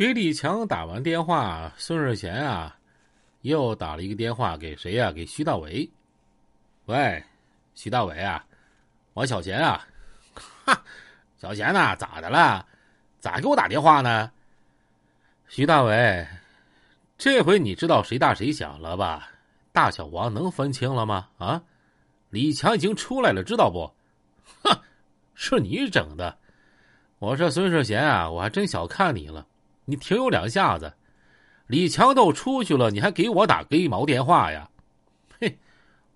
给李强打完电话，孙世贤啊，又打了一个电话给谁呀？给徐大伟。喂，徐大伟啊，我小贤啊，哈，小贤呐，咋的了？咋给我打电话呢？徐大伟，这回你知道谁大谁小了吧？大小王能分清了吗？啊，李强已经出来了，知道不？哼，是你整的。我说孙世贤啊，我还真小看你了。你挺有两下子，李强都出去了，你还给我打鸡毛电话呀？嘿，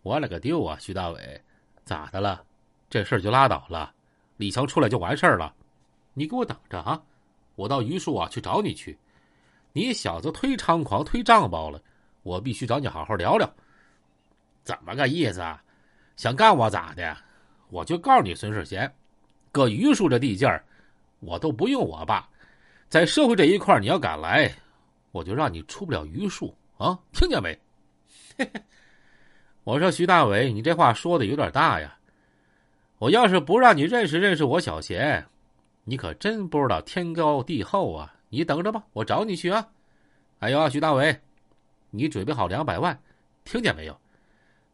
我勒个丢啊！徐大伟，咋的了？这事儿就拉倒了，李强出来就完事儿了。你给我等着啊！我到榆树啊去找你去。你小子忒猖狂、忒仗包了，我必须找你好好聊聊。怎么个意思？啊？想干我咋的？我就告诉你，孙世贤，搁榆树这地界儿，我都不用我爸。在社会这一块，你要敢来，我就让你出不了榆树啊！听见没？我说徐大伟，你这话说的有点大呀。我要是不让你认识认识我小贤，你可真不知道天高地厚啊！你等着吧，我找你去啊！还有啊，徐大伟，你准备好两百万，听见没有？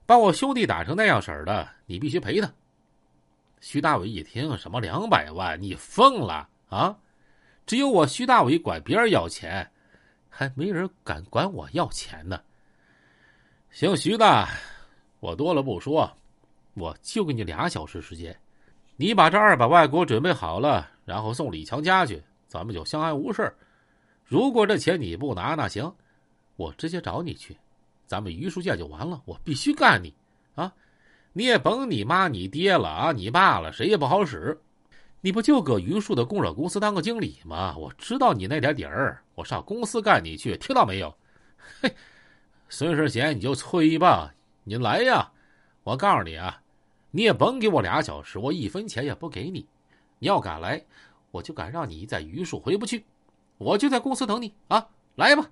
把我兄弟打成那样式的，你必须赔他。徐大伟一听，什么两百万？你疯了啊！只有我徐大伟管别人要钱，还没人敢管我要钱呢。姓徐的，我多了不说，我就给你俩小时时间，你把这二百万给我准备好了，然后送李强家去，咱们就相安无事。如果这钱你不拿，那行，我直接找你去，咱们榆树见就完了。我必须干你啊！你也甭你妈你爹了啊，你爸了，谁也不好使。你不就搁榆树的供热公司当个经理吗？我知道你那点底儿，我上公司干你去，听到没有？嘿，孙世贤，你就催吧，你来呀！我告诉你啊，你也甭给我俩小时，我一分钱也不给你。你要敢来，我就敢让你在榆树回不去，我就在公司等你啊！来吧，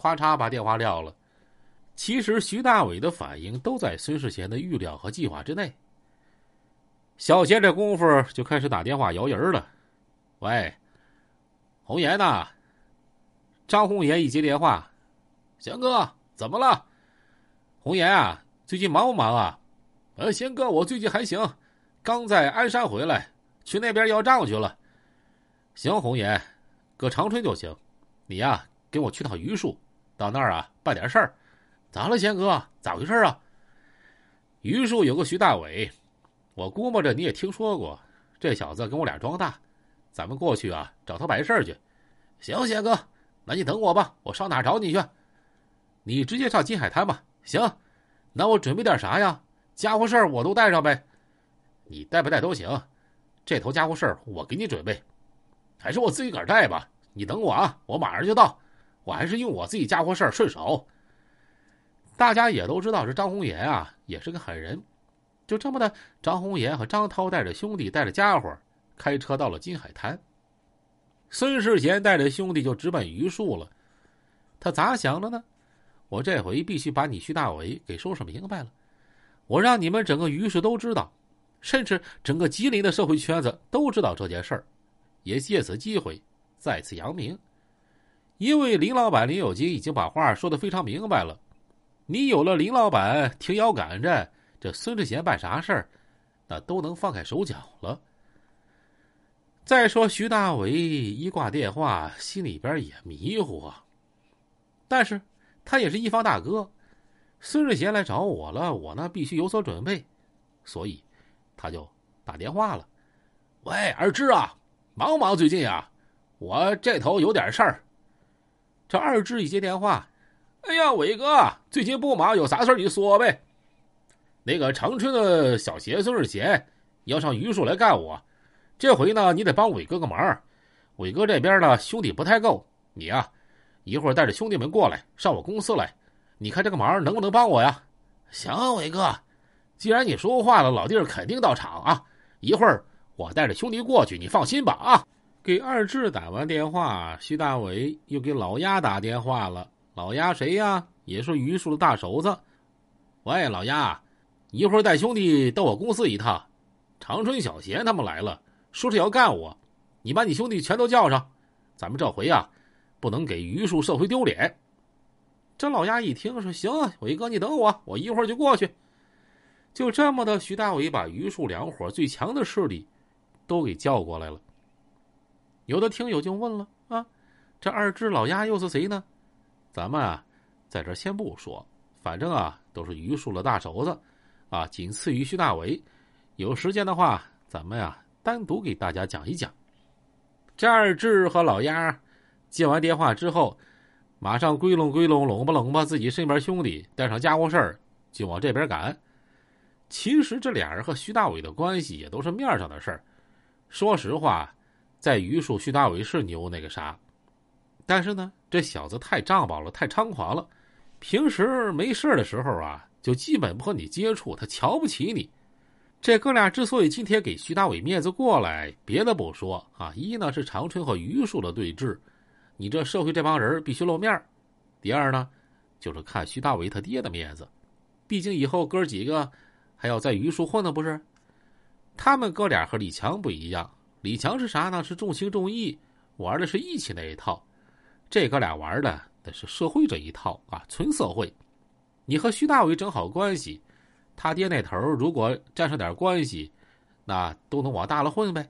咔嚓把电话撂了。其实徐大伟的反应都在孙世贤的预料和计划之内。小贤这功夫就开始打电话摇人了。喂，红岩呐？张红岩一接电话，贤哥怎么了？红岩啊，最近忙不忙啊？呃，贤哥，我最近还行，刚在鞍山回来，去那边要账去了。行，红岩，搁长春就行。你呀，跟我去趟榆树，到那儿啊办点事儿。咋了，贤哥？咋回事啊？榆树有个徐大伟。我估摸着你也听说过，这小子跟我俩装大，咱们过去啊找他办事去。行，贤哥，那你等我吧，我上哪找你去？你直接上金海滩吧。行，那我准备点啥呀？家伙事儿我都带上呗。你带不带都行，这头家伙事儿我给你准备，还是我自己个儿带吧。你等我啊，我马上就到。我还是用我自己家伙事儿顺手。大家也都知道这张红岩啊，也是个狠人。就这么的，张红岩和张涛带着兄弟，带着家伙，开车到了金海滩。孙世贤带着兄弟就直奔榆树了。他咋想的呢？我这回必须把你徐大伟给收拾明白了。我让你们整个榆树都知道，甚至整个吉林的社会圈子都知道这件事儿，也借此机会再次扬名。因为林老板林有金已经把话说的非常明白了，你有了林老板挺腰杆着。这孙志贤办啥事儿，那都能放开手脚了。再说徐大伟一挂电话，心里边也迷糊啊。但是他也是一方大哥，孙志贤来找我了，我呢必须有所准备，所以他就打电话了。喂，二志啊，忙不忙？最近啊，我这头有点事儿。这二志一接电话，哎呀，伟哥，最近不忙，有啥事儿你说呗。那个长春的小邪孙世贤要上榆树来干我，这回呢，你得帮伟哥个忙。伟哥这边呢，兄弟不太够，你呀，一会儿带着兄弟们过来上我公司来，你看这个忙能不能帮我呀？行，伟哥，既然你说话了，老弟儿肯定到场啊。一会儿我带着兄弟过去，你放心吧啊。给二志打完电话，徐大伟又给老鸭打电话了。老鸭谁呀？也是榆树的大手子。喂，老鸭。一会儿带兄弟到我公司一趟，长春小贤他们来了，说是要干我，你把你兄弟全都叫上，咱们这回呀，不能给榆树社会丢脸。这老鸭一听说行，伟哥你等我，我一会儿就过去。就这么的，徐大伟把榆树两伙最强的势力都给叫过来了。有的听友就问了啊，这二只老鸭又是谁呢？咱们啊，在这先不说，反正啊，都是榆树的大肘子，啊，仅次于徐大伟。有时间的话，咱们呀单独给大家讲一讲。这二志和老鸭接完电话之后，马上归拢归拢，拢吧拢吧，自己身边兄弟带上家伙事儿就往这边赶。其实这俩人和徐大伟的关系也都是面上的事儿。说实话，在榆树，徐大伟是牛那个啥，但是呢，这小子太仗宝了，太猖狂了。平时没事的时候啊，就基本不和你接触，他瞧不起你。这哥俩之所以今天给徐大伟面子过来，别的不说啊，一呢是长春和榆树的对峙，你这社会这帮人必须露面；第二呢，就是看徐大伟他爹的面子，毕竟以后哥几个。还要在榆树混呢，不是？他们哥俩和李强不一样，李强是啥呢？是重情重义，玩的是义气那一套。这哥俩玩的那是社会这一套啊，纯社会。你和徐大伟整好关系，他爹那头如果沾上点关系，那都能往大了混呗。